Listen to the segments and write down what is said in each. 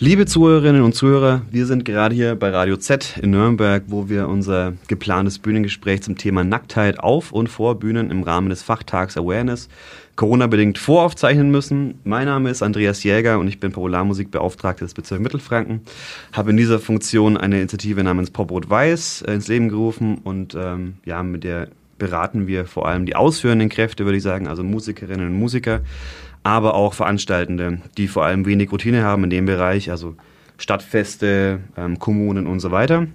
Liebe Zuhörerinnen und Zuhörer, wir sind gerade hier bei Radio Z in Nürnberg, wo wir unser geplantes Bühnengespräch zum Thema Nacktheit auf und vor Bühnen im Rahmen des Fachtags Awareness Corona-bedingt voraufzeichnen müssen. Mein Name ist Andreas Jäger und ich bin Popularmusikbeauftragter des Bezirks Mittelfranken. Habe in dieser Funktion eine Initiative namens Pop Rot Weiß äh, ins Leben gerufen und ähm, ja, mit der beraten wir vor allem die ausführenden Kräfte, würde ich sagen, also Musikerinnen und Musiker, aber auch Veranstaltende, die vor allem wenig Routine haben in dem Bereich, also Stadtfeste, ähm, Kommunen und so weiter.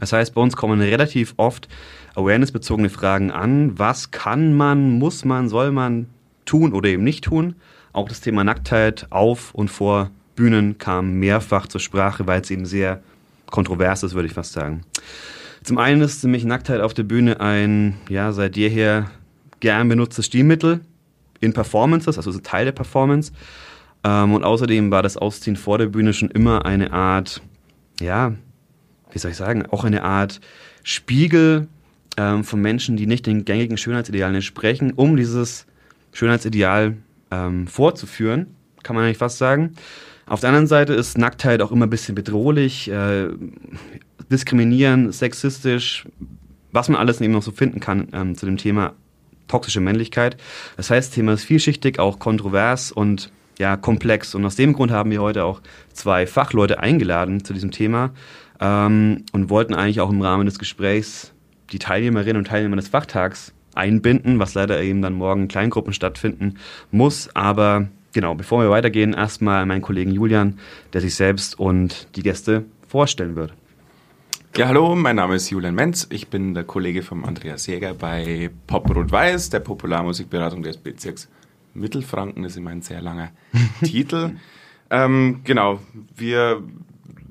Das heißt, bei uns kommen relativ oft awareness-bezogene Fragen an. Was kann man, muss man, soll man tun oder eben nicht tun? Auch das Thema Nacktheit auf und vor Bühnen kam mehrfach zur Sprache, weil es eben sehr kontrovers ist, würde ich fast sagen. Zum einen ist nämlich Nacktheit auf der Bühne ein, ja, seit jeher gern benutztes Stilmittel in Performances, also so Teil der Performance. Ähm, und außerdem war das Ausziehen vor der Bühne schon immer eine Art, ja, wie soll ich sagen, auch eine Art Spiegel ähm, von Menschen, die nicht den gängigen Schönheitsidealen entsprechen, um dieses Schönheitsideal ähm, vorzuführen, kann man eigentlich fast sagen. Auf der anderen Seite ist Nacktheit auch immer ein bisschen bedrohlich, äh, diskriminierend, sexistisch, was man alles eben noch so finden kann ähm, zu dem Thema toxische Männlichkeit. Das heißt, das Thema ist vielschichtig, auch kontrovers und ja, komplex. Und aus dem Grund haben wir heute auch zwei Fachleute eingeladen zu diesem Thema ähm, und wollten eigentlich auch im Rahmen des Gesprächs die Teilnehmerinnen und Teilnehmer des Fachtags einbinden, was leider eben dann morgen in Kleingruppen stattfinden muss. Aber genau, bevor wir weitergehen, erstmal meinen Kollegen Julian, der sich selbst und die Gäste vorstellen wird. Ja, hallo, mein Name ist Julian Menz. Ich bin der Kollege von Andreas Jäger bei Pop Rot Weiß, der Popularmusikberatung des Bezirks Mittelfranken. Das ist immer ein sehr langer Titel. Ähm, genau, wir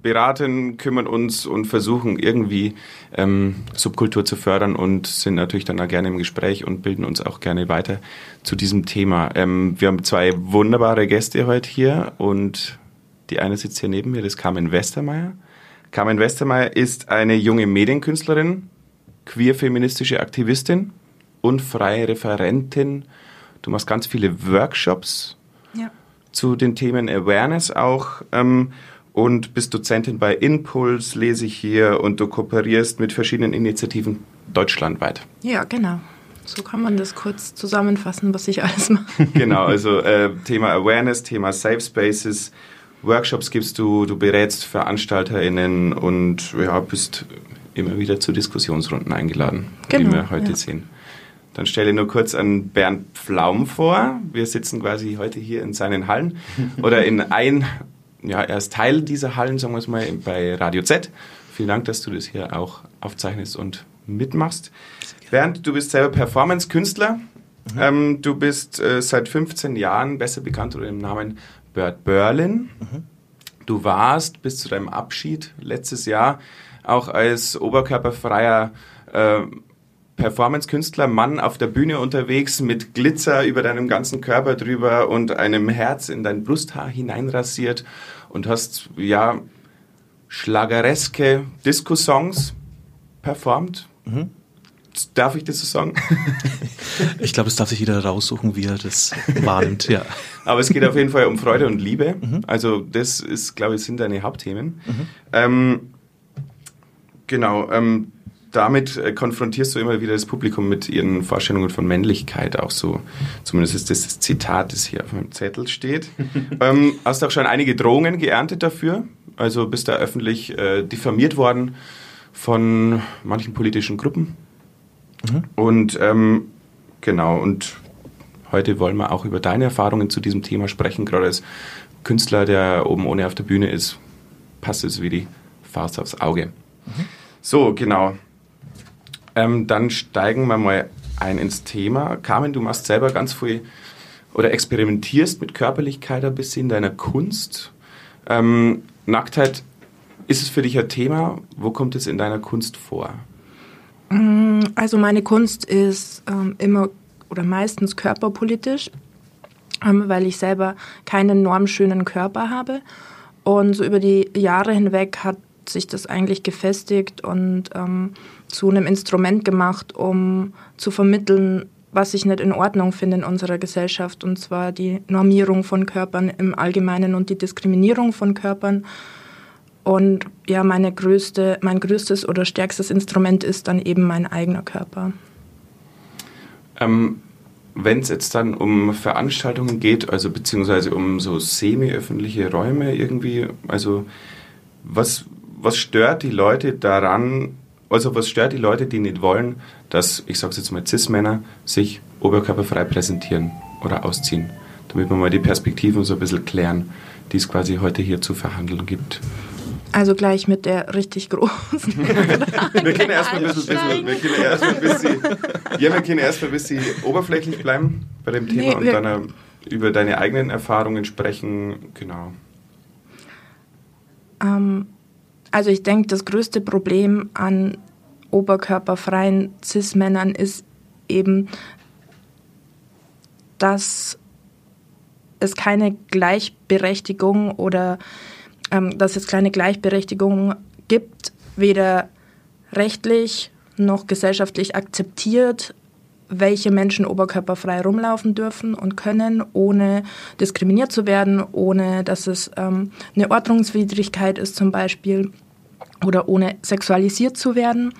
beraten, kümmern uns und versuchen irgendwie ähm, Subkultur zu fördern und sind natürlich dann auch gerne im Gespräch und bilden uns auch gerne weiter zu diesem Thema. Ähm, wir haben zwei wunderbare Gäste heute hier und die eine sitzt hier neben mir, das ist Carmen Westermeier. Carmen Westermeier ist eine junge Medienkünstlerin, queer-feministische Aktivistin und freie Referentin. Du machst ganz viele Workshops ja. zu den Themen Awareness auch ähm, und bist Dozentin bei Impulse, lese ich hier, und du kooperierst mit verschiedenen Initiativen deutschlandweit. Ja, genau. So kann man das kurz zusammenfassen, was ich alles mache. genau, also äh, Thema Awareness, Thema Safe Spaces, Workshops gibst du, du berätst VeranstalterInnen und ja, bist immer wieder zu Diskussionsrunden eingeladen, genau, wie wir heute ja. sehen. Dann stelle nur kurz an Bernd Pflaum vor. Wir sitzen quasi heute hier in seinen Hallen oder in ein, ja, er ist Teil dieser Hallen, sagen wir es mal, bei Radio Z. Vielen Dank, dass du das hier auch aufzeichnest und mitmachst. Bernd, du bist selber Performance-Künstler. Mhm. Ähm, du bist äh, seit 15 Jahren besser bekannt unter dem Namen Bert Berlin. Mhm. Du warst bis zu deinem Abschied letztes Jahr auch als oberkörperfreier äh, Performance-Künstler, Mann auf der Bühne unterwegs mit Glitzer über deinem ganzen Körper drüber und einem Herz in dein Brusthaar hineinrasiert und hast ja schlagereske Disco-Songs performt. Mhm. Darf ich das so sagen? ich glaube, es darf sich jeder raussuchen, wie er das wahrnimmt, ja. Aber es geht auf jeden Fall um Freude und Liebe. Mhm. Also das ist, glaube ich, sind deine Hauptthemen. Mhm. Ähm, genau, ähm, damit äh, konfrontierst du immer wieder das Publikum mit ihren Vorstellungen von Männlichkeit, auch so. Zumindest ist das das Zitat, das hier auf meinem Zettel steht. ähm, hast auch schon einige Drohungen geerntet dafür. Also bist da öffentlich äh, diffamiert worden von manchen politischen Gruppen. Und ähm, genau, und heute wollen wir auch über deine Erfahrungen zu diesem Thema sprechen, gerade als Künstler, der oben ohne auf der Bühne ist, passt es wie die Faust aufs Auge. Mhm. So, genau. Ähm, dann steigen wir mal ein ins Thema. Carmen, du machst selber ganz viel oder experimentierst mit Körperlichkeit ein bisschen in deiner Kunst. Ähm, Nacktheit, ist es für dich ein Thema? Wo kommt es in deiner Kunst vor? Mm, also meine Kunst ist ähm, immer oder meistens körperpolitisch, ähm, weil ich selber keinen normschönen Körper habe. Und so über die Jahre hinweg hat sich das eigentlich gefestigt und ähm, zu einem Instrument gemacht, um zu vermitteln, was ich nicht in Ordnung finde in unserer Gesellschaft, und zwar die Normierung von Körpern im Allgemeinen und die Diskriminierung von Körpern. Und ja, meine größte, mein größtes oder stärkstes Instrument ist dann eben mein eigener Körper. Ähm, Wenn es jetzt dann um Veranstaltungen geht, also beziehungsweise um so semi-öffentliche Räume irgendwie, also was, was stört die Leute daran, also was stört die Leute, die nicht wollen, dass, ich sage jetzt mal, Cis-Männer sich oberkörperfrei präsentieren oder ausziehen, damit wir mal die Perspektiven so ein bisschen klären, die es quasi heute hier zu verhandeln gibt. Also gleich mit der richtig großen. wir können erstmal ein bisschen, bisschen, wir können erstmal ein bisschen, ja, wir können erstmal ein bisschen oberflächlich bleiben bei dem Thema nee, und dann äh, über deine eigenen Erfahrungen sprechen, genau. Ähm, also ich denke, das größte Problem an oberkörperfreien Cis-Männern ist eben, dass es keine Gleichberechtigung oder ähm, dass es keine Gleichberechtigung gibt, weder rechtlich noch gesellschaftlich akzeptiert, welche Menschen oberkörperfrei rumlaufen dürfen und können, ohne diskriminiert zu werden, ohne dass es ähm, eine Ordnungswidrigkeit ist zum Beispiel oder ohne sexualisiert zu werden.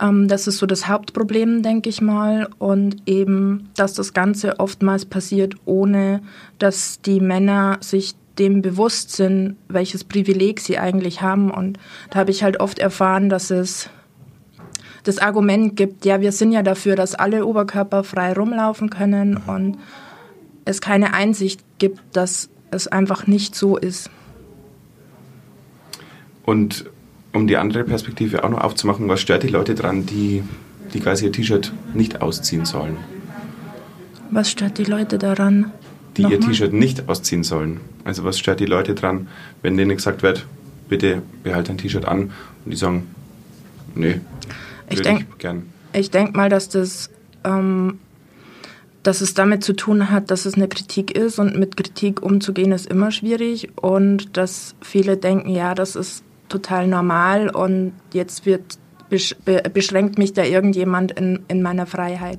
Ähm, das ist so das Hauptproblem, denke ich mal. Und eben, dass das Ganze oftmals passiert, ohne dass die Männer sich dem bewusst sind, welches Privileg sie eigentlich haben. Und da habe ich halt oft erfahren, dass es das Argument gibt, ja, wir sind ja dafür, dass alle Oberkörper frei rumlaufen können und es keine Einsicht gibt, dass es einfach nicht so ist. Und um die andere Perspektive auch noch aufzumachen, was stört die Leute dran, die, die quasi ihr T-Shirt nicht ausziehen sollen? Was stört die Leute daran? Die Nochmal? ihr T-Shirt nicht ausziehen sollen. Also was stört die Leute dran, wenn denen gesagt wird, bitte behalte ein T-Shirt an und die sagen, nee, ich denke ich denk mal, dass das ähm, dass es damit zu tun hat, dass es eine Kritik ist und mit Kritik umzugehen ist immer schwierig und dass viele denken, ja, das ist total normal und jetzt wird beschränkt mich da irgendjemand in, in meiner Freiheit.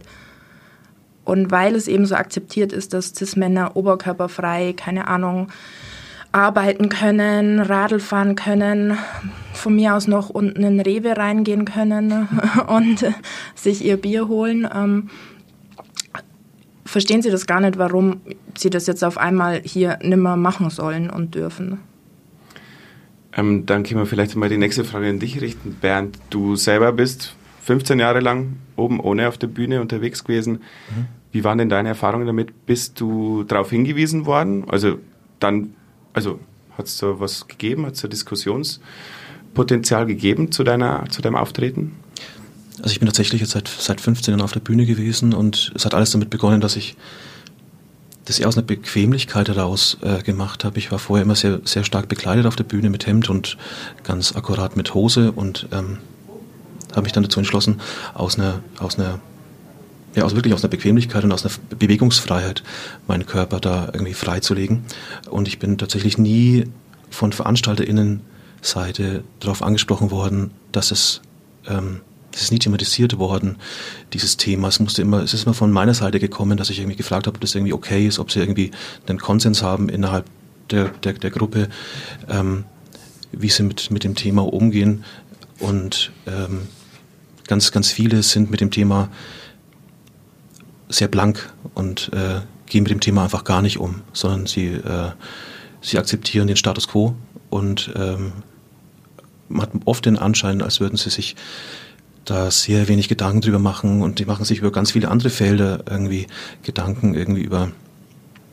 Und weil es eben so akzeptiert ist, dass Cis-Männer oberkörperfrei, keine Ahnung, arbeiten können, Radl fahren können, von mir aus noch unten in Rewe reingehen können und sich ihr Bier holen, ähm, verstehen sie das gar nicht, warum sie das jetzt auf einmal hier nimmer machen sollen und dürfen. Ähm, dann können wir vielleicht mal die nächste Frage an dich richten. Bernd, du selber bist 15 Jahre lang oben ohne auf der Bühne unterwegs gewesen. Mhm. Wie waren denn deine Erfahrungen damit? Bist du darauf hingewiesen worden? Also dann, also hat es da was gegeben? Hat es da Diskussionspotenzial gegeben zu, deiner, zu deinem Auftreten? Also ich bin tatsächlich jetzt seit, seit 15 Jahren auf der Bühne gewesen und es hat alles damit begonnen, dass ich das eher aus einer Bequemlichkeit heraus äh, gemacht habe. Ich war vorher immer sehr, sehr stark bekleidet auf der Bühne mit Hemd und ganz akkurat mit Hose und ähm, habe mich dann dazu entschlossen, aus einer, aus einer ja, aus wirklich aus einer Bequemlichkeit und aus einer Bewegungsfreiheit meinen Körper da irgendwie freizulegen. Und ich bin tatsächlich nie von VeranstalterInnen-Seite darauf angesprochen worden, dass es ähm, es ist nie thematisiert worden, dieses Thema. Es musste immer, es ist immer von meiner Seite gekommen, dass ich irgendwie gefragt habe, ob das irgendwie okay ist, ob sie irgendwie einen Konsens haben innerhalb der, der, der Gruppe, ähm, wie sie mit, mit dem Thema umgehen. Und ähm, ganz, ganz viele sind mit dem Thema sehr blank und äh, gehen mit dem Thema einfach gar nicht um, sondern sie, äh, sie akzeptieren den Status quo und ähm, man hat oft den Anschein, als würden sie sich da sehr wenig Gedanken drüber machen und die machen sich über ganz viele andere Felder irgendwie Gedanken irgendwie über,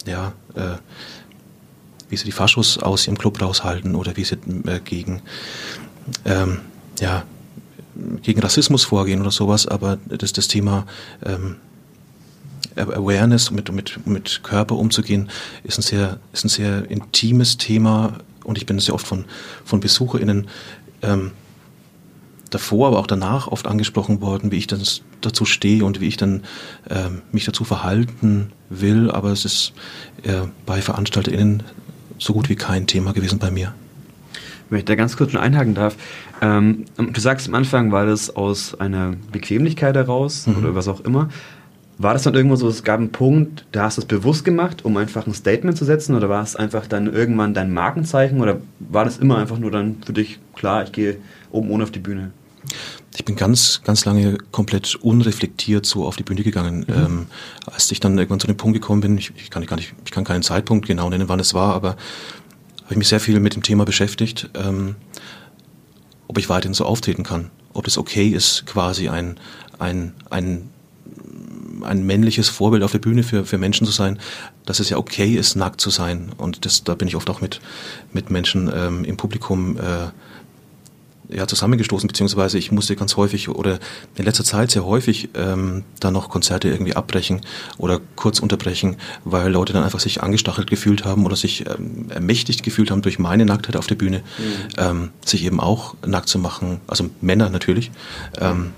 ja, äh, wie sie die Faschos aus ihrem Club raushalten oder wie sie äh, gegen, ähm, ja, gegen Rassismus vorgehen oder sowas, aber das, das Thema ähm, Awareness, mit, mit, mit Körper umzugehen, ist ein sehr, ist ein sehr intimes Thema und ich bin sehr oft von, von BesucherInnen ähm, davor, aber auch danach oft angesprochen worden, wie ich dann dazu stehe und wie ich dann äh, mich dazu verhalten will. Aber es ist äh, bei VeranstalterInnen so gut wie kein Thema gewesen bei mir. Wenn ich da ganz kurz schon einhaken darf. Ähm, du sagst am Anfang, war das aus einer Bequemlichkeit heraus mhm. oder was auch immer. War das dann irgendwo so, es gab einen Punkt, da hast du es bewusst gemacht, um einfach ein Statement zu setzen oder war es einfach dann irgendwann dein Markenzeichen oder war das immer einfach nur dann für dich klar, ich gehe oben ohne auf die Bühne? Ich bin ganz, ganz lange komplett unreflektiert so auf die Bühne gegangen. Mhm. Ähm, als ich dann irgendwann zu dem Punkt gekommen bin, ich, ich, kann gar nicht, ich kann keinen Zeitpunkt genau nennen, wann es war, aber habe ich mich sehr viel mit dem Thema beschäftigt, ähm, ob ich weiterhin so auftreten kann, ob es okay ist, quasi ein, ein, ein ein männliches Vorbild auf der Bühne für, für Menschen zu sein, dass es ja okay ist, nackt zu sein. Und das, da bin ich oft auch mit, mit Menschen ähm, im Publikum äh, ja, zusammengestoßen, beziehungsweise ich musste ganz häufig oder in letzter Zeit sehr häufig ähm, dann noch Konzerte irgendwie abbrechen oder kurz unterbrechen, weil Leute dann einfach sich angestachelt gefühlt haben oder sich ähm, ermächtigt gefühlt haben durch meine Nacktheit auf der Bühne, mhm. ähm, sich eben auch nackt zu machen, also Männer natürlich. Ähm,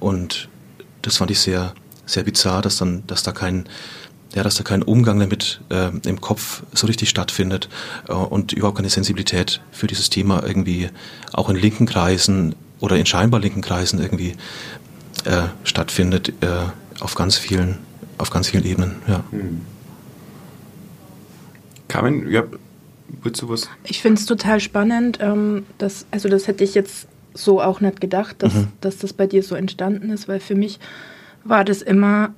und das fand ich sehr, sehr bizarr, dass dann, dass da kein, ja, dass da kein Umgang damit äh, im Kopf so richtig stattfindet äh, und überhaupt keine Sensibilität für dieses Thema irgendwie auch in linken Kreisen oder in scheinbar linken Kreisen irgendwie äh, stattfindet äh, auf ganz vielen auf ganz vielen Ebenen. Ja. Hm. Carmen, ja, willst du was? Ich finde es total spannend. Ähm, dass, also das hätte ich jetzt so auch nicht gedacht, dass, mhm. dass das bei dir so entstanden ist, weil für mich war das immer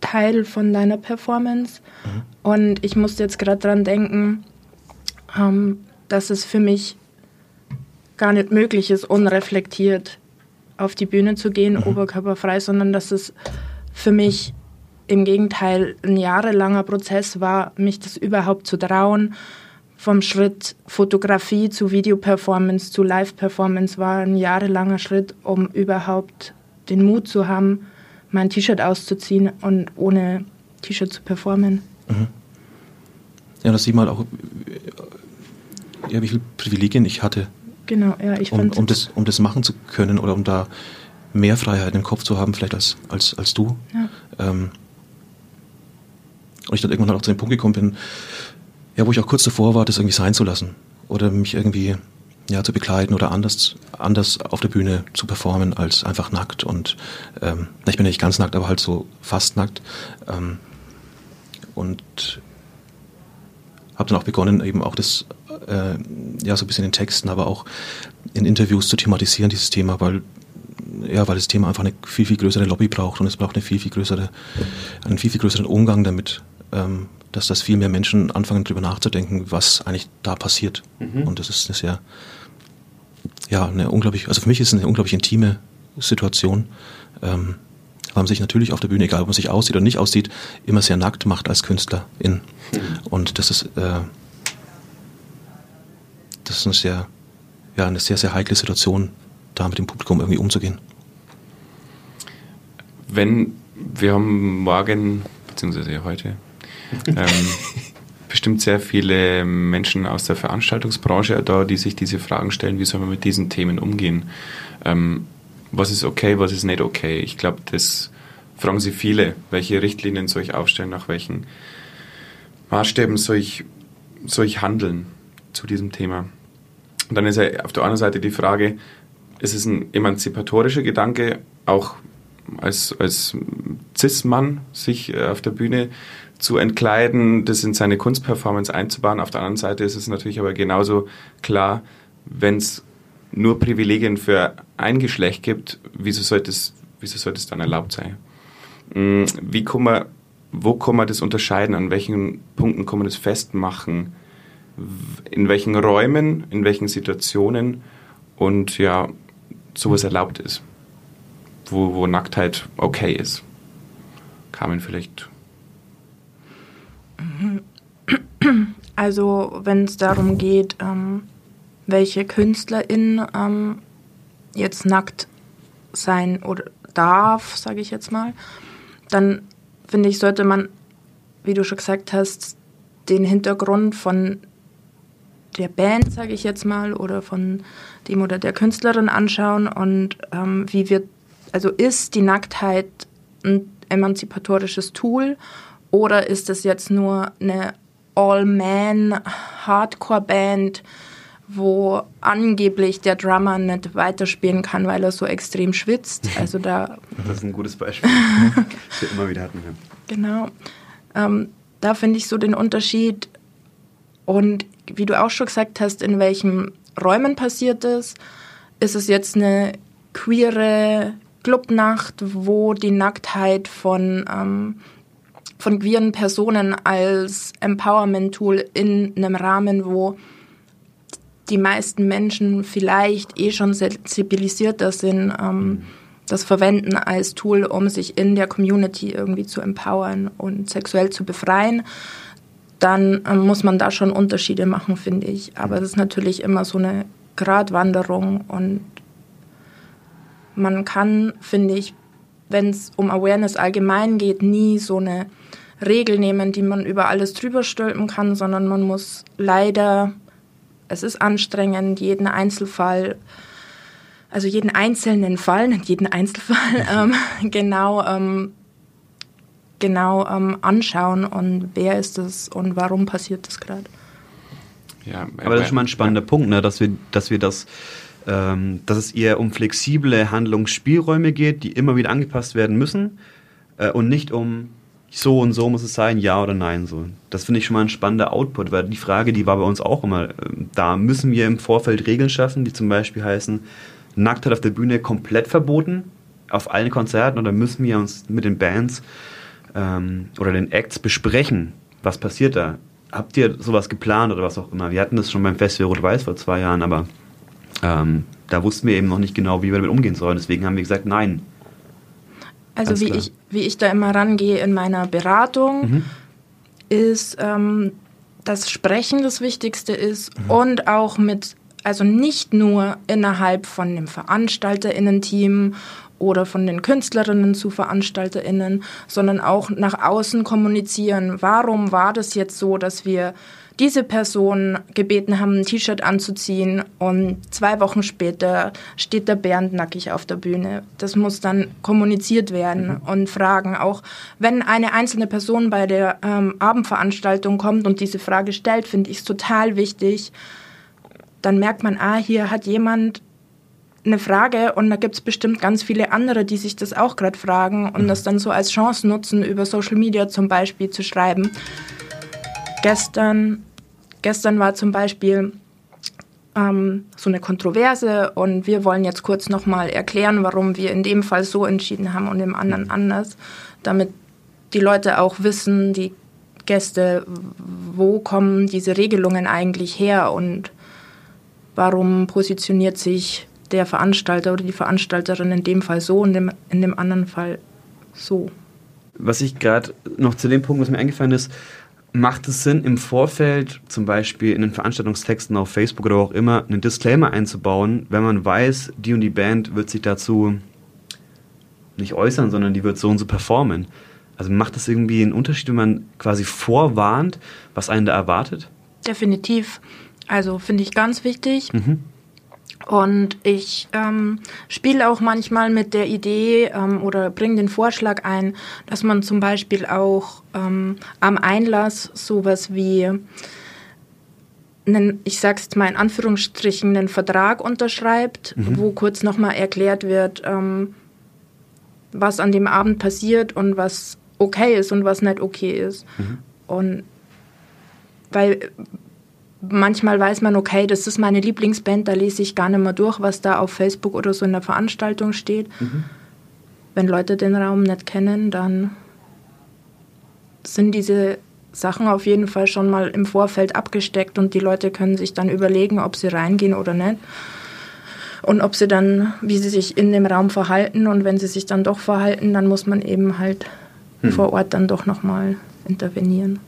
Teil von deiner Performance. Mhm. Und ich musste jetzt gerade dran denken, ähm, dass es für mich gar nicht möglich ist, unreflektiert auf die Bühne zu gehen, mhm. oberkörperfrei, sondern dass es für mich im Gegenteil ein jahrelanger Prozess war, mich das überhaupt zu trauen. Vom Schritt Fotografie zu Videoperformance zu Live-Performance war ein jahrelanger Schritt, um überhaupt den Mut zu haben, mein T-Shirt auszuziehen und ohne T-Shirt zu performen. Mhm. Ja, das sieht man auch, ja, wie viele Privilegien ich hatte. Genau, ja, ich um, um das, um das machen zu können oder um da mehr Freiheit im Kopf zu haben, vielleicht als, als, als du. Ja. Ähm, und ich dann irgendwann halt auch zu dem Punkt gekommen bin, ja, wo ich auch kurz davor war, das irgendwie sein zu lassen. Oder mich irgendwie ja, zu begleiten oder anders, anders auf der Bühne zu performen als einfach nackt. Und ähm, ich bin ja nicht ganz nackt, aber halt so fast nackt. Ähm, und habe dann auch begonnen, eben auch das, äh, ja, so ein bisschen in Texten, aber auch in Interviews zu thematisieren, dieses Thema, weil ja, weil das Thema einfach eine viel, viel größere Lobby braucht und es braucht eine viel, viel größere, einen viel, viel größeren Umgang damit, ähm, dass das viel mehr Menschen anfangen, darüber nachzudenken, was eigentlich da passiert. Mhm. Und das ist eine sehr, ja, eine unglaublich, also für mich ist es eine unglaublich intime Situation, ähm, weil man sich natürlich auf der Bühne, egal ob man sich aussieht oder nicht aussieht, immer sehr nackt macht als Künstlerin. Mhm. Und das ist, äh, das ist eine sehr, ja, eine sehr, sehr heikle Situation, da mit dem Publikum irgendwie umzugehen. Wenn wir haben morgen, beziehungsweise heute, ähm, bestimmt sehr viele Menschen aus der Veranstaltungsbranche da, die sich diese Fragen stellen, wie soll man mit diesen Themen umgehen? Ähm, was ist okay, was ist nicht okay? Ich glaube, das fragen sich viele. Welche Richtlinien soll ich aufstellen, nach welchen Maßstäben soll ich, soll ich handeln zu diesem Thema? Und dann ist ja auf der anderen Seite die Frage, ist es ein emanzipatorischer Gedanke, auch als, als Cis-Mann sich äh, auf der Bühne zu entkleiden, das in seine Kunstperformance einzubauen. Auf der anderen Seite ist es natürlich aber genauso klar, wenn es nur Privilegien für ein Geschlecht gibt, wieso sollte es, wieso sollte es dann erlaubt sein? Mm, wie kann man, wo kann man das unterscheiden? An welchen Punkten kann man das festmachen? In welchen Räumen, in welchen Situationen und ja, sowas erlaubt ist? Wo, wo Nacktheit okay ist? Carmen, vielleicht also wenn es darum geht, ähm, welche KünstlerInnen ähm, jetzt nackt sein oder darf, sage ich jetzt mal, dann finde ich, sollte man, wie du schon gesagt hast, den Hintergrund von der Band, sage ich jetzt mal, oder von dem oder der Künstlerin anschauen und ähm, wie wird, also ist die Nacktheit ein emanzipatorisches Tool oder ist es jetzt nur eine All-Man-Hardcore-Band, wo angeblich der Drummer nicht weiterspielen kann, weil er so extrem schwitzt. Also da. Das ist ein gutes Beispiel, das wir immer wieder hatten. Ja. Genau. Ähm, da finde ich so den Unterschied. Und wie du auch schon gesagt hast, in welchen Räumen passiert es. Ist es jetzt eine queere Clubnacht, wo die Nacktheit von, ähm, von queeren Personen als Empowerment-Tool in einem Rahmen, wo die meisten Menschen vielleicht eh schon sensibilisierter sind, ähm, das verwenden als Tool, um sich in der Community irgendwie zu empowern und sexuell zu befreien, dann ähm, muss man da schon Unterschiede machen, finde ich. Aber es ist natürlich immer so eine Gratwanderung und man kann, finde ich, wenn es um Awareness allgemein geht, nie so eine Regel nehmen, die man über alles drüber stülpen kann, sondern man muss leider es ist anstrengend, jeden Einzelfall, also jeden einzelnen Fall, nicht jeden Einzelfall, ähm, genau, ähm, genau ähm, anschauen und wer ist das und warum passiert das gerade. Ja, aber das ist schon mal ein spannender ja. Punkt, ne, dass wir, dass wir das ähm, dass es eher um flexible Handlungsspielräume geht, die immer wieder angepasst werden müssen äh, und nicht um so und so muss es sein, ja oder nein. So. Das finde ich schon mal ein spannender Output, weil die Frage, die war bei uns auch immer, äh, da müssen wir im Vorfeld Regeln schaffen, die zum Beispiel heißen, Nacktheit auf der Bühne komplett verboten, auf allen Konzerten, oder müssen wir uns mit den Bands ähm, oder den Acts besprechen, was passiert da? Habt ihr sowas geplant oder was auch immer? Wir hatten das schon beim Festival Rot-Weiß vor zwei Jahren, aber ähm, da wussten wir eben noch nicht genau, wie wir damit umgehen sollen. Deswegen haben wir gesagt, nein, also wie ich, wie ich da immer rangehe in meiner Beratung, mhm. ist, ähm, dass Sprechen das Wichtigste ist mhm. und auch mit, also nicht nur innerhalb von dem VeranstalterInnen-Team oder von den Künstlerinnen zu VeranstalterInnen, sondern auch nach außen kommunizieren. Warum war das jetzt so, dass wir diese Person gebeten haben, ein T-Shirt anzuziehen und zwei Wochen später steht der Bernd nackig auf der Bühne. Das muss dann kommuniziert werden mhm. und fragen. Auch wenn eine einzelne Person bei der ähm, Abendveranstaltung kommt und diese Frage stellt, finde ich es total wichtig. Dann merkt man, ah, hier hat jemand eine Frage und da gibt es bestimmt ganz viele andere, die sich das auch gerade fragen und mhm. das dann so als Chance nutzen, über Social Media zum Beispiel zu schreiben. Gestern Gestern war zum Beispiel ähm, so eine Kontroverse und wir wollen jetzt kurz nochmal erklären, warum wir in dem Fall so entschieden haben und im anderen mhm. anders, damit die Leute auch wissen, die Gäste, wo kommen diese Regelungen eigentlich her und warum positioniert sich der Veranstalter oder die Veranstalterin in dem Fall so und in in dem anderen Fall so. Was ich gerade noch zu dem Punkt, was mir eingefallen ist, macht es Sinn, im Vorfeld zum Beispiel in den Veranstaltungstexten auf Facebook oder wo auch immer einen Disclaimer einzubauen, wenn man weiß, die und die Band wird sich dazu nicht äußern, sondern die wird so und so performen. Also macht das irgendwie einen Unterschied, wenn man quasi vorwarnt, was einen da erwartet? Definitiv. Also finde ich ganz wichtig. Mhm. Und ich ähm, spiele auch manchmal mit der Idee ähm, oder bringe den Vorschlag ein, dass man zum Beispiel auch ähm, am Einlass sowas wie einen, ich sag's mal in Anführungsstrichen, einen Vertrag unterschreibt, mhm. wo kurz nochmal erklärt wird, ähm, was an dem Abend passiert und was okay ist und was nicht okay ist. Mhm. Und weil manchmal weiß man, okay, das ist meine Lieblingsband, da lese ich gar nicht mehr durch, was da auf Facebook oder so in der Veranstaltung steht. Mhm. Wenn Leute den Raum nicht kennen, dann sind diese Sachen auf jeden Fall schon mal im Vorfeld abgesteckt und die Leute können sich dann überlegen, ob sie reingehen oder nicht. Und ob sie dann, wie sie sich in dem Raum verhalten und wenn sie sich dann doch verhalten, dann muss man eben halt hm. vor Ort dann doch nochmal intervenieren.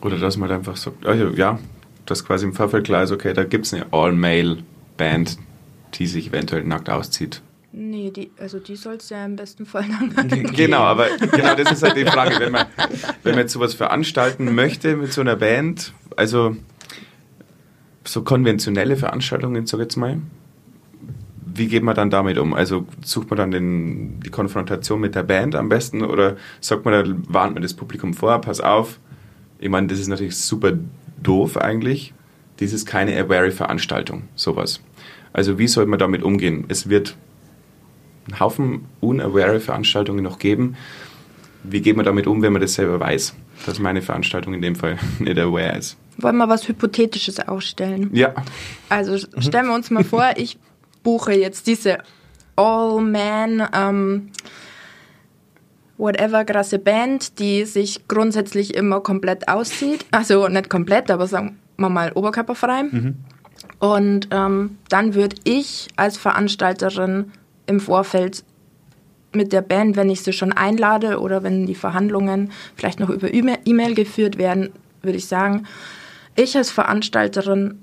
Oder dass man halt einfach sagt, also ja, dass quasi im Vorfeld klar ist, okay, da gibt es eine All-Male-Band, die sich eventuell nackt auszieht. Nee, die, also die soll es ja im besten Fall dann Genau, aber genau das ist halt die Frage, wenn man, wenn man jetzt sowas veranstalten möchte mit so einer Band, also so konventionelle Veranstaltungen, sag ich jetzt mal, wie geht man dann damit um? Also sucht man dann den, die Konfrontation mit der Band am besten oder sagt man, da warnt man das Publikum vor, pass auf, ich meine, das ist natürlich super doof eigentlich, das ist keine Aware-Veranstaltung, sowas. Also wie soll man damit umgehen? Es wird einen Haufen unaware Veranstaltungen noch geben. Wie geht man damit um, wenn man das selber weiß, dass meine Veranstaltung in dem Fall nicht aware ist? Wollen wir was Hypothetisches aufstellen? Ja. Also stellen wir uns mal vor, ich buche jetzt diese All-Man, ähm, whatever, krasse Band, die sich grundsätzlich immer komplett auszieht. Also nicht komplett, aber sagen wir mal oberkörperfrei. Mhm. Und ähm, dann würde ich als Veranstalterin im Vorfeld mit der Band, wenn ich sie schon einlade oder wenn die Verhandlungen vielleicht noch über E-Mail geführt werden, würde ich sagen, ich als Veranstalterin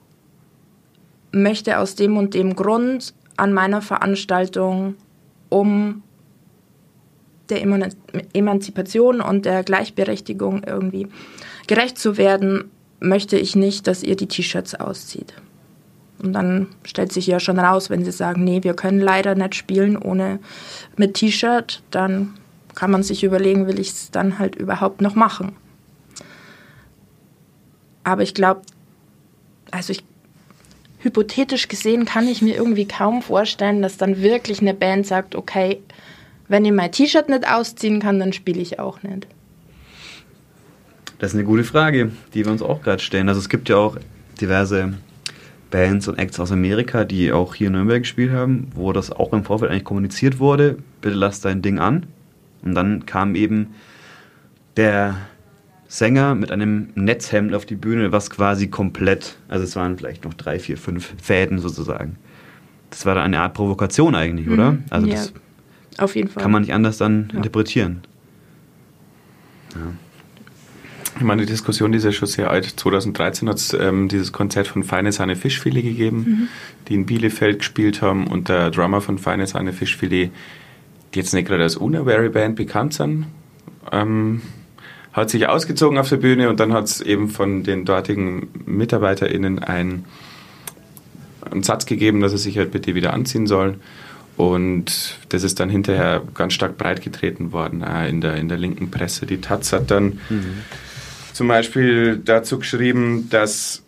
möchte aus dem und dem Grund an meiner Veranstaltung um der Emanzipation und der Gleichberechtigung irgendwie gerecht zu werden, möchte ich nicht, dass ihr die T-Shirts auszieht. Und dann stellt sich ja schon raus, wenn sie sagen, nee, wir können leider nicht spielen ohne mit T-Shirt, dann kann man sich überlegen, will ich es dann halt überhaupt noch machen. Aber ich glaube, also ich, hypothetisch gesehen kann ich mir irgendwie kaum vorstellen, dass dann wirklich eine Band sagt, okay, wenn ich mein T-Shirt nicht ausziehen kann, dann spiele ich auch nicht. Das ist eine gute Frage, die wir uns auch gerade stellen. Also es gibt ja auch diverse Bands und Acts aus Amerika, die auch hier in Nürnberg gespielt haben, wo das auch im Vorfeld eigentlich kommuniziert wurde, bitte lass dein Ding an. Und dann kam eben der Sänger mit einem Netzhemd auf die Bühne, was quasi komplett, also es waren vielleicht noch drei, vier, fünf Fäden sozusagen. Das war dann eine Art Provokation eigentlich, oder? Mhm, also ja, das auf jeden Fall. kann man nicht anders dann ja. interpretieren. Ja. Ich meine, die Diskussion die ist ja schon sehr alt. 2013 hat es ähm, dieses Konzert von Feine Sahne Fischfilet gegeben, mhm. die in Bielefeld gespielt haben und der Drummer von Feine Sahne Fischfilet, die jetzt nicht gerade als Unaware Band bekannt sind, ähm, hat sich ausgezogen auf der Bühne und dann hat es eben von den dortigen MitarbeiterInnen einen, einen Satz gegeben, dass er sich halt bitte wieder anziehen soll. Und das ist dann hinterher ganz stark breitgetreten worden äh, in, der, in der linken Presse. Die Taz hat dann mhm zum Beispiel dazu geschrieben, dass,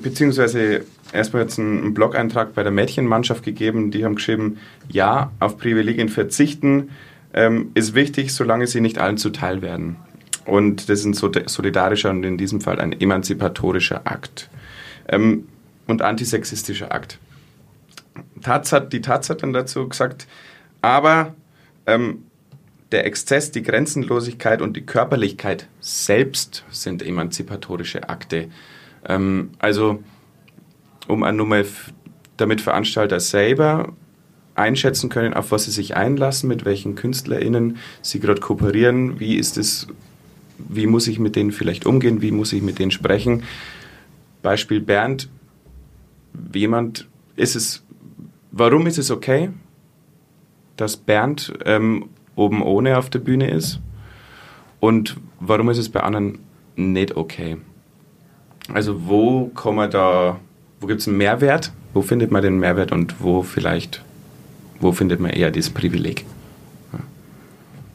beziehungsweise erstmal jetzt einen Blog-Eintrag bei der Mädchenmannschaft gegeben, die haben geschrieben, ja, auf Privilegien verzichten ähm, ist wichtig, solange sie nicht allen zuteil werden. Und das ist ein solidarischer und in diesem Fall ein emanzipatorischer Akt. Ähm, und antisexistischer Akt. Taz hat, die Taz hat dann dazu gesagt, aber ähm, der Exzess, die Grenzenlosigkeit und die Körperlichkeit selbst sind emanzipatorische Akte. Ähm, also, um nur mal damit Veranstalter selber einschätzen können, auf was sie sich einlassen, mit welchen KünstlerInnen sie gerade kooperieren, wie ist es, wie muss ich mit denen vielleicht umgehen, wie muss ich mit denen sprechen. Beispiel Bernd, jemand, ist es, warum ist es okay, dass Bernd ähm, oben ohne auf der Bühne ist? Und warum ist es bei anderen nicht okay? Also wo kann man da, wo gibt es einen Mehrwert? Wo findet man den Mehrwert und wo vielleicht, wo findet man eher das Privileg? Ja.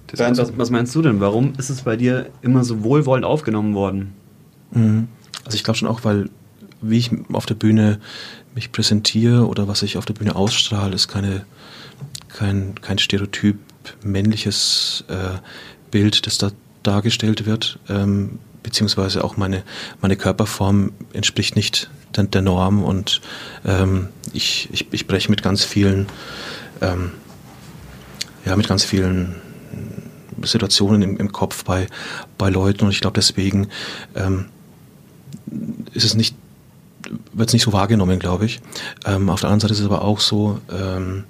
Das Bernd, was, was, meinst du denn? Warum ist es bei dir immer so wohlwollend aufgenommen worden? Mhm. Also ich glaube schon auch, weil wie ich auf der Bühne mich präsentiere oder was ich auf der Bühne ausstrahle, ist keine, kein, kein Stereotyp männliches äh, Bild, das da dargestellt wird, ähm, beziehungsweise auch meine, meine Körperform entspricht nicht der, der Norm und ähm, ich, ich, ich breche mit ganz vielen, ähm, ja, mit ganz vielen Situationen im, im Kopf bei, bei Leuten und ich glaube deswegen ähm, ist es nicht, wird es nicht so wahrgenommen, glaube ich. Ähm, auf der anderen Seite ist es aber auch so, ähm,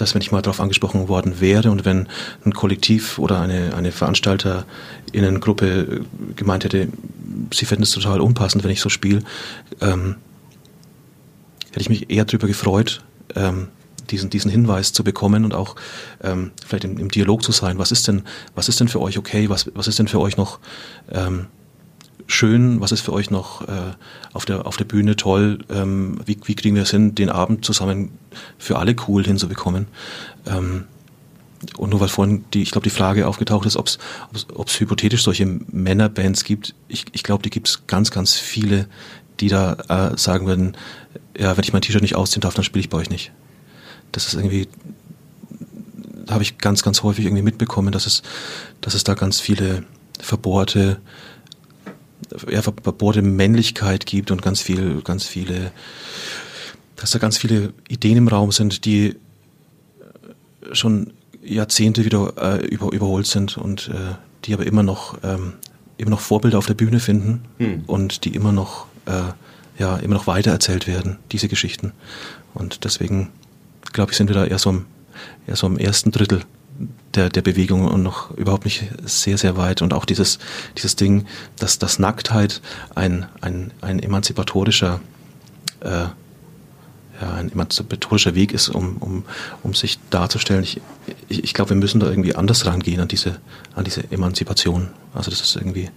dass wenn ich mal darauf angesprochen worden wäre und wenn ein Kollektiv oder eine, eine VeranstalterInnengruppe gemeint hätte, sie fänden es total unpassend, wenn ich so spiele, ähm, hätte ich mich eher darüber gefreut, ähm, diesen, diesen Hinweis zu bekommen und auch ähm, vielleicht im, im, Dialog zu sein. Was ist denn, was ist denn für euch okay? Was, was ist denn für euch noch ähm, schön? Was ist für euch noch äh, auf, der, auf der Bühne toll? Ähm, wie, wie kriegen wir es hin, den Abend zusammen für alle cool hinzubekommen? Ähm, und nur weil vorhin die, ich glaube, die Frage aufgetaucht ist, ob es hypothetisch solche Männerbands gibt, ich, ich glaube, die gibt es ganz, ganz viele, die da äh, sagen würden, ja, wenn ich mein T-Shirt nicht ausziehen darf, dann spiele ich bei euch nicht. Das ist irgendwie, habe ich ganz, ganz häufig irgendwie mitbekommen, dass es, dass es da ganz viele verbohrte, ja, verbohrte Männlichkeit gibt und ganz viel, ganz viele, dass da ganz viele Ideen im Raum sind, die schon Jahrzehnte wieder äh, über, überholt sind und äh, die aber immer noch ähm, immer noch Vorbilder auf der Bühne finden hm. und die immer noch äh, ja immer noch weitererzählt werden diese Geschichten und deswegen glaube ich sind wir da eher so im, eher so im ersten Drittel der, der Bewegung und noch überhaupt nicht sehr, sehr weit. Und auch dieses, dieses Ding, dass, dass Nacktheit ein, ein, ein emanzipatorischer äh, ja, ein emanzipatorischer Weg ist, um, um, um sich darzustellen. Ich, ich, ich glaube, wir müssen da irgendwie anders rangehen an diese, an diese Emanzipation. Also das ist irgendwie.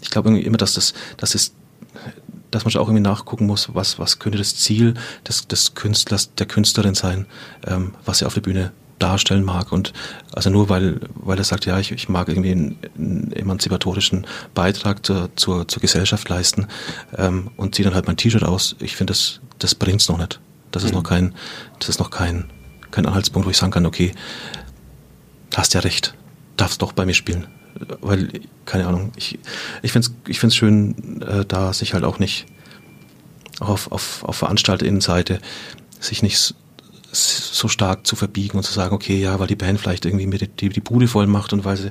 Ich glaube irgendwie immer, dass das, dass es, dass man schon auch irgendwie nachgucken muss, was, was könnte das Ziel des, des Künstlers, der Künstlerin sein, ähm, was er auf der Bühne darstellen mag. Und also nur weil, weil er sagt, ja, ich, ich mag irgendwie einen, einen emanzipatorischen Beitrag zur, zur, zur Gesellschaft leisten ähm, und ziehe dann halt mein T-Shirt aus, ich finde, das, das bringt's noch nicht. Das ist mhm. noch kein, das ist noch kein, kein Anhaltspunkt, wo ich sagen kann, okay, hast ja recht, darfst doch bei mir spielen. Weil, keine Ahnung, ich, ich finde es ich find's schön, äh, da sich halt auch nicht auf, auf, auf VeranstalterInnenseite sich nicht so stark zu verbiegen und zu sagen, okay, ja, weil die Band vielleicht irgendwie mir die, die, Bude voll macht und weil sie,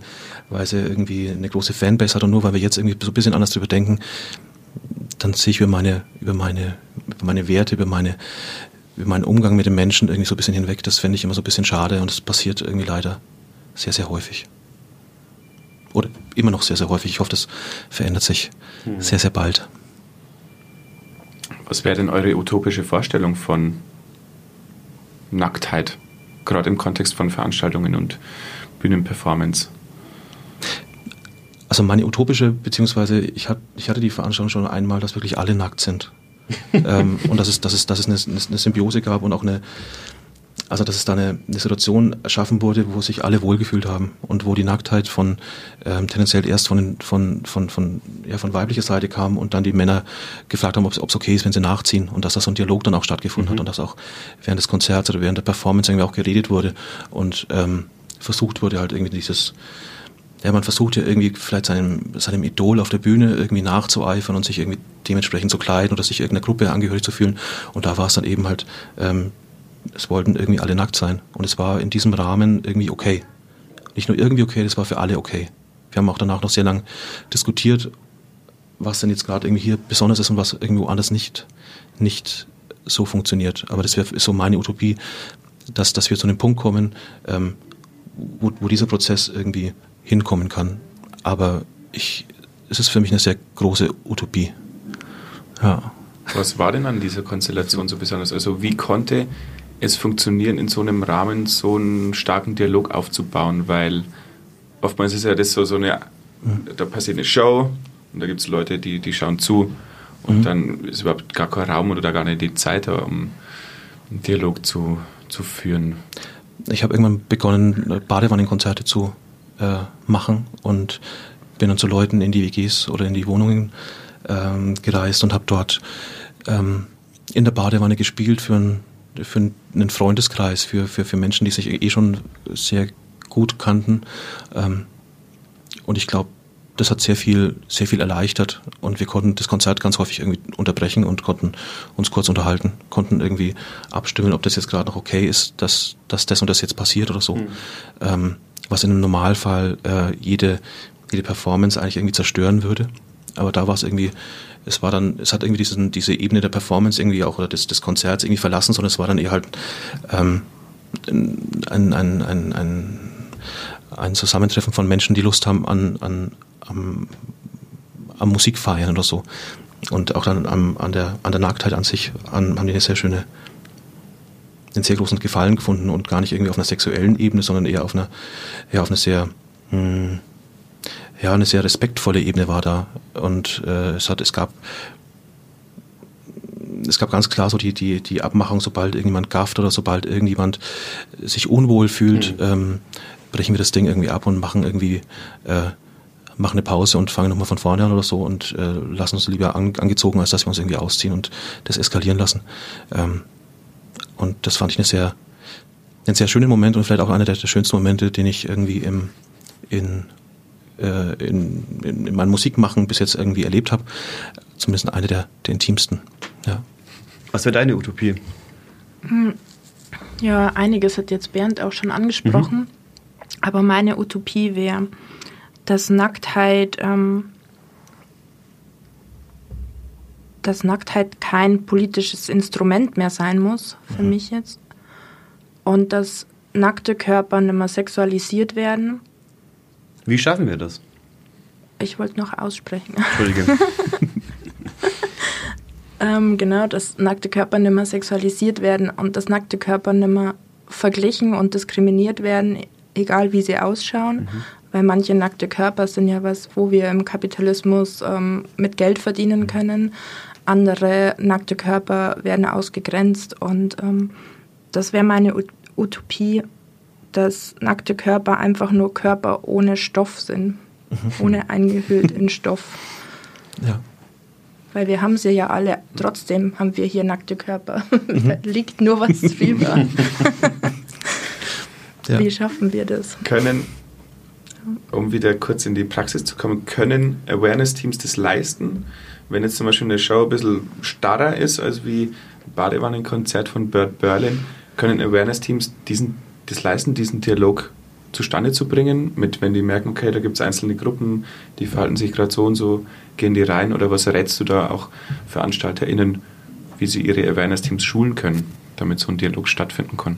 weil sie irgendwie eine große Fanbase hat und nur weil wir jetzt irgendwie so ein bisschen anders drüber denken, dann sehe ich über meine, über meine, über meine Werte, über meine, über meinen Umgang mit den Menschen irgendwie so ein bisschen hinweg. Das fände ich immer so ein bisschen schade und das passiert irgendwie leider sehr, sehr häufig. Oder immer noch sehr, sehr häufig. Ich hoffe, das verändert sich mhm. sehr, sehr bald. Was wäre denn eure utopische Vorstellung von Nacktheit, gerade im Kontext von Veranstaltungen und Bühnenperformance? Also meine utopische, beziehungsweise ich, hat, ich hatte die Veranstaltung schon einmal, dass wirklich alle nackt sind. ähm, und dass es, dass, es, dass es eine, eine Symbiose gab und auch eine, also dass es da eine, eine, Situation erschaffen wurde, wo sich alle wohlgefühlt haben und wo die Nacktheit von ähm, tendenziell erst von, von, von, von, ja, von weiblicher Seite kam und dann die Männer gefragt haben, ob es okay ist, wenn sie nachziehen und dass da so ein Dialog dann auch stattgefunden mhm. hat und dass auch während des Konzerts oder während der Performance irgendwie auch geredet wurde und ähm, versucht wurde halt irgendwie dieses ja, man versucht ja irgendwie vielleicht seinem, seinem Idol auf der Bühne irgendwie nachzueifern und sich irgendwie dementsprechend zu kleiden oder sich irgendeiner Gruppe angehörig zu fühlen. Und da war es dann eben halt ähm, es wollten irgendwie alle nackt sein. Und es war in diesem Rahmen irgendwie okay. Nicht nur irgendwie okay, das war für alle okay. Wir haben auch danach noch sehr lang diskutiert, was denn jetzt gerade irgendwie hier besonders ist und was irgendwo anders nicht, nicht so funktioniert. Aber das wäre so meine Utopie, dass, dass wir zu einem Punkt kommen, ähm, wo, wo dieser Prozess irgendwie hinkommen kann. Aber ich, es ist für mich eine sehr große Utopie. Ja. Was war denn an dieser Konstellation so besonders? Also wie konnte es funktionieren, in so einem Rahmen so einen starken Dialog aufzubauen, weil oftmals ist ja das so, so eine, da passiert eine Show und da gibt es Leute, die, die schauen zu und mhm. dann ist überhaupt gar kein Raum oder gar nicht die Zeit, um einen Dialog zu, zu führen. Ich habe irgendwann begonnen, Badewannenkonzerte zu äh, machen und bin dann zu Leuten in die WGs oder in die Wohnungen ähm, gereist und habe dort ähm, in der Badewanne gespielt für ein für einen Freundeskreis, für, für, für Menschen, die sich eh schon sehr gut kannten. Ähm, und ich glaube, das hat sehr viel, sehr viel erleichtert und wir konnten das Konzert ganz häufig irgendwie unterbrechen und konnten uns kurz unterhalten, konnten irgendwie abstimmen, ob das jetzt gerade noch okay ist, dass, dass das und das jetzt passiert oder so. Mhm. Ähm, was in einem Normalfall äh, jede, jede Performance eigentlich irgendwie zerstören würde. Aber da war es irgendwie es war dann, es hat irgendwie diesen, diese Ebene der Performance irgendwie auch oder des, des Konzerts irgendwie verlassen, sondern es war dann eher halt ähm, ein, ein, ein, ein, ein Zusammentreffen von Menschen, die Lust haben an, an am, am Musikfeiern oder so. Und auch dann am, an, der, an der Nacktheit an sich an, haben die eine sehr schöne, einen sehr großen Gefallen gefunden und gar nicht irgendwie auf einer sexuellen Ebene, sondern eher auf einer, eher auf einer sehr, mh, hm, ja, eine sehr respektvolle Ebene war da. Und äh, es, hat, es gab es gab ganz klar so die, die, die Abmachung, sobald irgendjemand gafft oder sobald irgendjemand sich unwohl fühlt, mhm. ähm, brechen wir das Ding irgendwie ab und machen irgendwie äh, machen eine Pause und fangen nochmal von vorne an oder so und äh, lassen uns lieber an, angezogen, als dass wir uns irgendwie ausziehen und das eskalieren lassen. Ähm, und das fand ich eine sehr, einen sehr schönen Moment und vielleicht auch einer der, der schönsten Momente, den ich irgendwie im, in, äh, in, in, in meinem Musikmachen bis jetzt irgendwie erlebt habe. Zumindest eine der, der intimsten. Ja. Was wäre deine Utopie? Hm. Ja, einiges hat jetzt Bernd auch schon angesprochen. Mhm. Aber meine Utopie wäre, dass Nacktheit, ähm, dass Nacktheit kein politisches Instrument mehr sein muss, für mhm. mich jetzt. Und dass nackte Körper nicht mehr sexualisiert werden. Wie schaffen wir das? Ich wollte noch aussprechen. Entschuldige. ähm, genau, dass nackte Körper nicht mehr sexualisiert werden und dass nackte Körper nicht mehr verglichen und diskriminiert werden, egal wie sie ausschauen. Mhm weil manche nackte Körper sind ja was, wo wir im Kapitalismus ähm, mit Geld verdienen können. Andere nackte Körper werden ausgegrenzt und ähm, das wäre meine Utopie, dass nackte Körper einfach nur Körper ohne Stoff sind, mhm. ohne eingehüllt in Stoff. Ja. Weil wir haben sie ja alle, trotzdem haben wir hier nackte Körper. Mhm. da liegt nur was drüber. ja. Wie schaffen wir das? Können um wieder kurz in die Praxis zu kommen, können Awareness-Teams das leisten? Wenn jetzt zum Beispiel eine Show ein bisschen starrer ist, als wie Badewannenkonzert von Bert Berlin, können Awareness-Teams diesen, das leisten, diesen Dialog zustande zu bringen, mit wenn die merken, okay, da gibt es einzelne Gruppen, die verhalten sich gerade so und so, gehen die rein oder was rätst du da auch VeranstalterInnen, wie sie ihre Awareness-Teams schulen können, damit so ein Dialog stattfinden kann?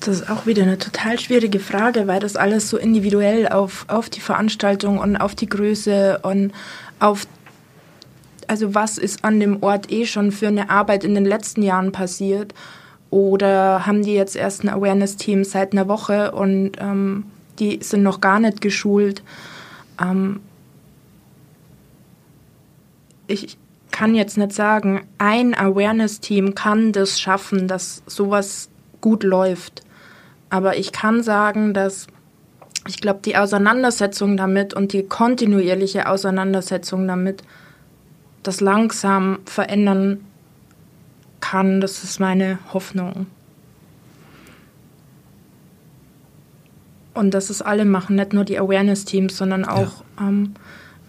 Das ist auch wieder eine total schwierige Frage, weil das alles so individuell auf, auf die Veranstaltung und auf die Größe und auf, also was ist an dem Ort eh schon für eine Arbeit in den letzten Jahren passiert? Oder haben die jetzt erst ein Awareness-Team seit einer Woche und ähm, die sind noch gar nicht geschult? Ähm, ich kann jetzt nicht sagen, ein Awareness-Team kann das schaffen, dass sowas gut läuft. Aber ich kann sagen, dass ich glaube, die Auseinandersetzung damit und die kontinuierliche Auseinandersetzung damit das langsam verändern kann. Das ist meine Hoffnung. Und dass es alle machen, nicht nur die Awareness-Teams, sondern auch, ja. ähm,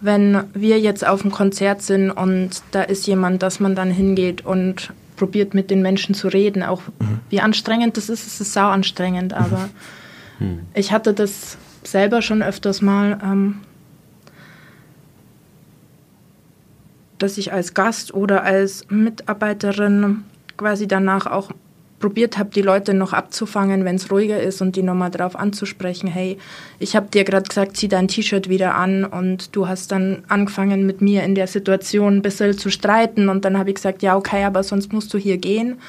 wenn wir jetzt auf einem Konzert sind und da ist jemand, dass man dann hingeht und probiert mit den Menschen zu reden, auch mhm. wie anstrengend das ist, es ist sau anstrengend, aber mhm. ich hatte das selber schon öfters mal, ähm, dass ich als Gast oder als Mitarbeiterin quasi danach auch probiert habe, die Leute noch abzufangen, wenn es ruhiger ist und die nochmal drauf anzusprechen, hey, ich habe dir gerade gesagt, zieh dein T-Shirt wieder an und du hast dann angefangen mit mir in der Situation ein bisschen zu streiten und dann habe ich gesagt, ja, okay, aber sonst musst du hier gehen.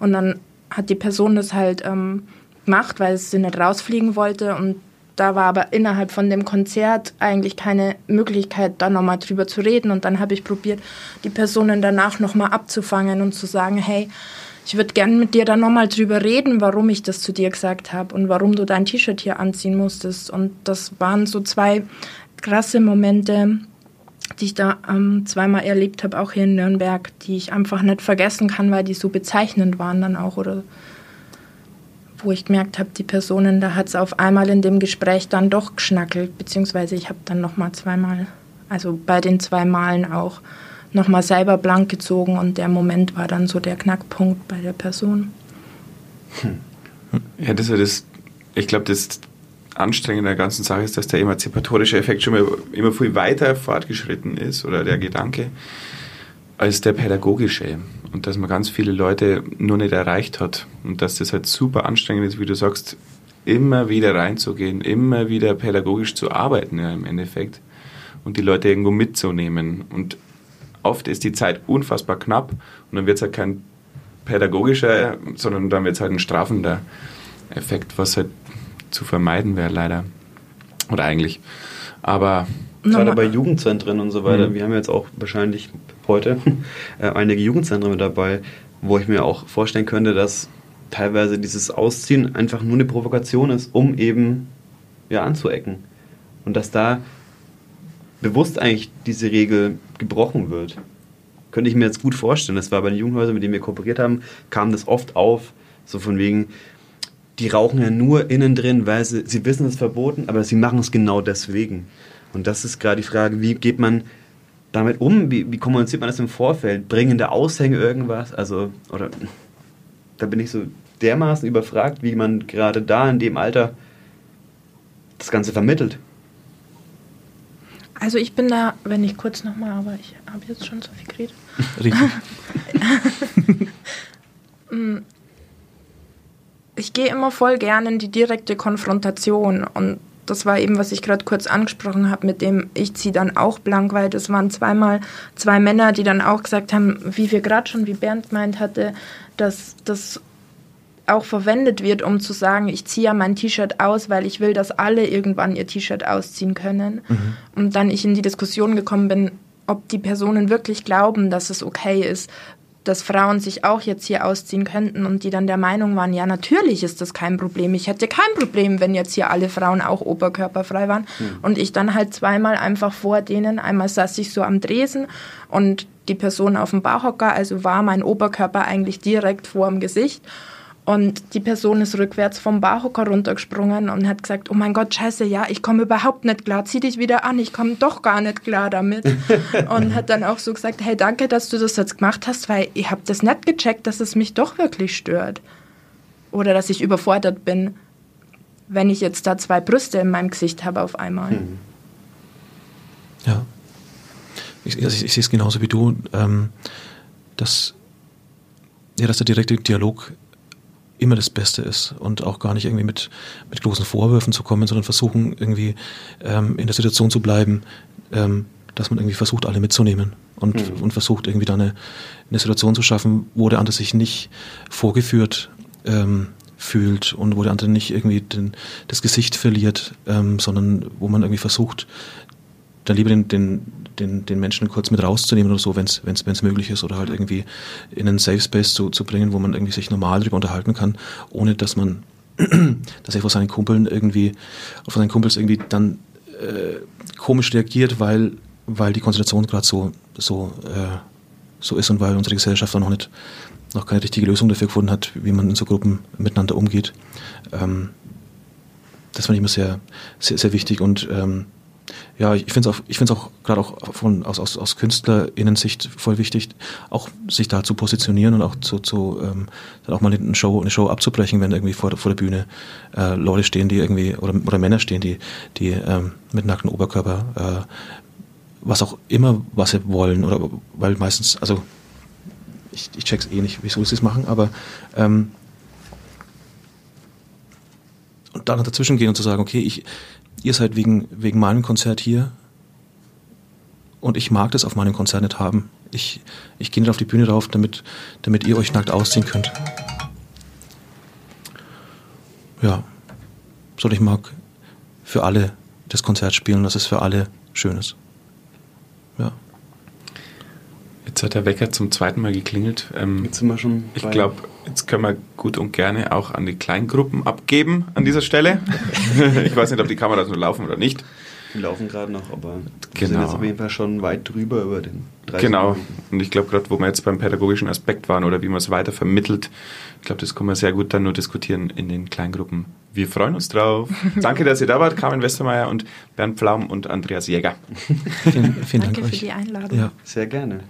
Und dann hat die Person das halt ähm, gemacht, weil sie nicht rausfliegen wollte und da war aber innerhalb von dem Konzert eigentlich keine Möglichkeit, da nochmal drüber zu reden. Und dann habe ich probiert, die Personen danach nochmal abzufangen und zu sagen, hey, ich würde gerne mit dir dann nochmal drüber reden, warum ich das zu dir gesagt habe und warum du dein T-Shirt hier anziehen musstest. Und das waren so zwei krasse Momente, die ich da ähm, zweimal erlebt habe, auch hier in Nürnberg, die ich einfach nicht vergessen kann, weil die so bezeichnend waren dann auch oder wo ich gemerkt habe, die Personen, da hat es auf einmal in dem Gespräch dann doch geschnackelt, beziehungsweise ich habe dann nochmal zweimal, also bei den zwei Malen auch nochmal selber blank gezogen und der Moment war dann so der Knackpunkt bei der Person. Hm. Ja, das ist das, ich glaube, das Anstrengende der ganzen Sache ist, dass der emanzipatorische Effekt schon mal immer viel weiter fortgeschritten ist oder der Gedanke als der pädagogische und dass man ganz viele Leute nur nicht erreicht hat und dass das halt super anstrengend ist, wie du sagst, immer wieder reinzugehen, immer wieder pädagogisch zu arbeiten ja, im Endeffekt und die Leute irgendwo mitzunehmen und oft ist die Zeit unfassbar knapp und dann wird es halt kein pädagogischer, sondern dann wird es halt ein strafender Effekt, was halt zu vermeiden wäre, leider. Oder eigentlich. Aber Gerade bei Jugendzentren und so weiter. Mhm. Wir haben jetzt auch wahrscheinlich heute äh, einige Jugendzentren mit dabei, wo ich mir auch vorstellen könnte, dass teilweise dieses Ausziehen einfach nur eine Provokation ist, um eben ja, anzuecken. Und dass da bewusst eigentlich diese Regel gebrochen wird. Könnte ich mir jetzt gut vorstellen. Das war bei den Jugendhäusern, mit denen wir kooperiert haben, kam das oft auf. So von wegen, die rauchen ja nur innen drin, weil sie, sie wissen, es ist verboten, aber sie machen es genau deswegen. Und das ist gerade die Frage, wie geht man damit um? Wie, wie kommuniziert man das im Vorfeld? Bringen der Aushänge irgendwas? Also, oder da bin ich so dermaßen überfragt, wie man gerade da in dem Alter das Ganze vermittelt. Also ich bin da, wenn ich kurz nochmal, aber ich habe jetzt schon so viel geredet. Mm. ich gehe immer voll gerne in die direkte Konfrontation und das war eben, was ich gerade kurz angesprochen habe, mit dem ich ziehe dann auch blank, weil das waren zweimal zwei Männer, die dann auch gesagt haben, wie wir gerade schon, wie Bernd meint hatte, dass das auch verwendet wird, um zu sagen, ich ziehe ja mein T-Shirt aus, weil ich will, dass alle irgendwann ihr T-Shirt ausziehen können. Mhm. Und dann ich in die Diskussion gekommen bin, ob die Personen wirklich glauben, dass es okay ist, dass Frauen sich auch jetzt hier ausziehen könnten und die dann der Meinung waren, ja, natürlich ist das kein Problem. Ich hätte kein Problem, wenn jetzt hier alle Frauen auch oberkörperfrei waren. Mhm. Und ich dann halt zweimal einfach vor denen, einmal saß ich so am Dresen und die Person auf dem Bauhocker, also war mein Oberkörper eigentlich direkt vor dem Gesicht. Und die Person ist rückwärts vom Barhocker runtergesprungen und hat gesagt, oh mein Gott, scheiße, ja, ich komme überhaupt nicht klar, zieh dich wieder an, ich komme doch gar nicht klar damit. und hat dann auch so gesagt, hey, danke, dass du das jetzt gemacht hast, weil ich habe das nicht gecheckt, dass es mich doch wirklich stört. Oder dass ich überfordert bin, wenn ich jetzt da zwei Brüste in meinem Gesicht habe auf einmal. Hm. Ja. Ich, also ich, ich sehe es genauso wie du, ähm, dass, ja, dass der direkte Dialog immer das Beste ist und auch gar nicht irgendwie mit, mit großen Vorwürfen zu kommen, sondern versuchen irgendwie ähm, in der Situation zu bleiben, ähm, dass man irgendwie versucht, alle mitzunehmen und, mhm. und versucht irgendwie da eine, eine Situation zu schaffen, wo der andere sich nicht vorgeführt ähm, fühlt und wo der andere nicht irgendwie den, das Gesicht verliert, ähm, sondern wo man irgendwie versucht, dann lieber den, den, den, den Menschen kurz mit rauszunehmen oder so, wenn es möglich ist, oder halt irgendwie in einen Safe Space zu, zu bringen, wo man irgendwie sich normal darüber unterhalten kann, ohne dass man, dass er vor seinen Kumpeln irgendwie, auf seinen Kumpels irgendwie dann äh, komisch reagiert, weil, weil die Konstellation gerade so, so, äh, so ist und weil unsere Gesellschaft da noch nicht noch keine richtige Lösung dafür gefunden hat, wie man in so Gruppen miteinander umgeht. Ähm, das fand ich immer sehr, sehr, sehr wichtig und ähm, ja, ich finde es auch, ich find's auch gerade auch von, aus, aus, aus KünstlerInnen-Sicht voll wichtig, auch sich da zu positionieren und auch zu, zu ähm, dann auch mal eine Show, eine Show abzubrechen, wenn irgendwie vor, vor der Bühne äh, Leute stehen, die irgendwie, oder, oder Männer stehen, die, die ähm, mit nacktem Oberkörper, äh, was auch immer, was sie wollen, oder weil meistens, also ich, ich check's eh nicht, wieso sie es machen, aber ähm, und dann dazwischen gehen und zu sagen, okay, ich, ihr seid wegen, wegen meinem Konzert hier und ich mag das auf meinem Konzert nicht haben. Ich, ich gehe nicht auf die Bühne drauf, damit, damit ihr euch nackt ausziehen könnt. Ja, so ich mag für alle das Konzert spielen, dass es für alle schön ist. Ja. Jetzt hat der Wecker zum zweiten Mal geklingelt. Ähm, jetzt sind wir schon. Ich glaube, jetzt können wir gut und gerne auch an die Kleingruppen abgeben an dieser Stelle. ich weiß nicht, ob die Kameras nur laufen oder nicht. Die laufen gerade noch, aber wir genau. sind jetzt auf jeden Fall schon weit drüber über den 30 Genau. Und ich glaube, gerade wo wir jetzt beim pädagogischen Aspekt waren oder wie man es weiter vermittelt, ich glaube, das kann man sehr gut dann nur diskutieren in den Kleingruppen. Wir freuen uns drauf. Danke, dass ihr da wart, Carmen Westermeier und Bernd Pflaum und Andreas Jäger. vielen, vielen Dank Danke euch. für die Einladung. Ja. Sehr gerne.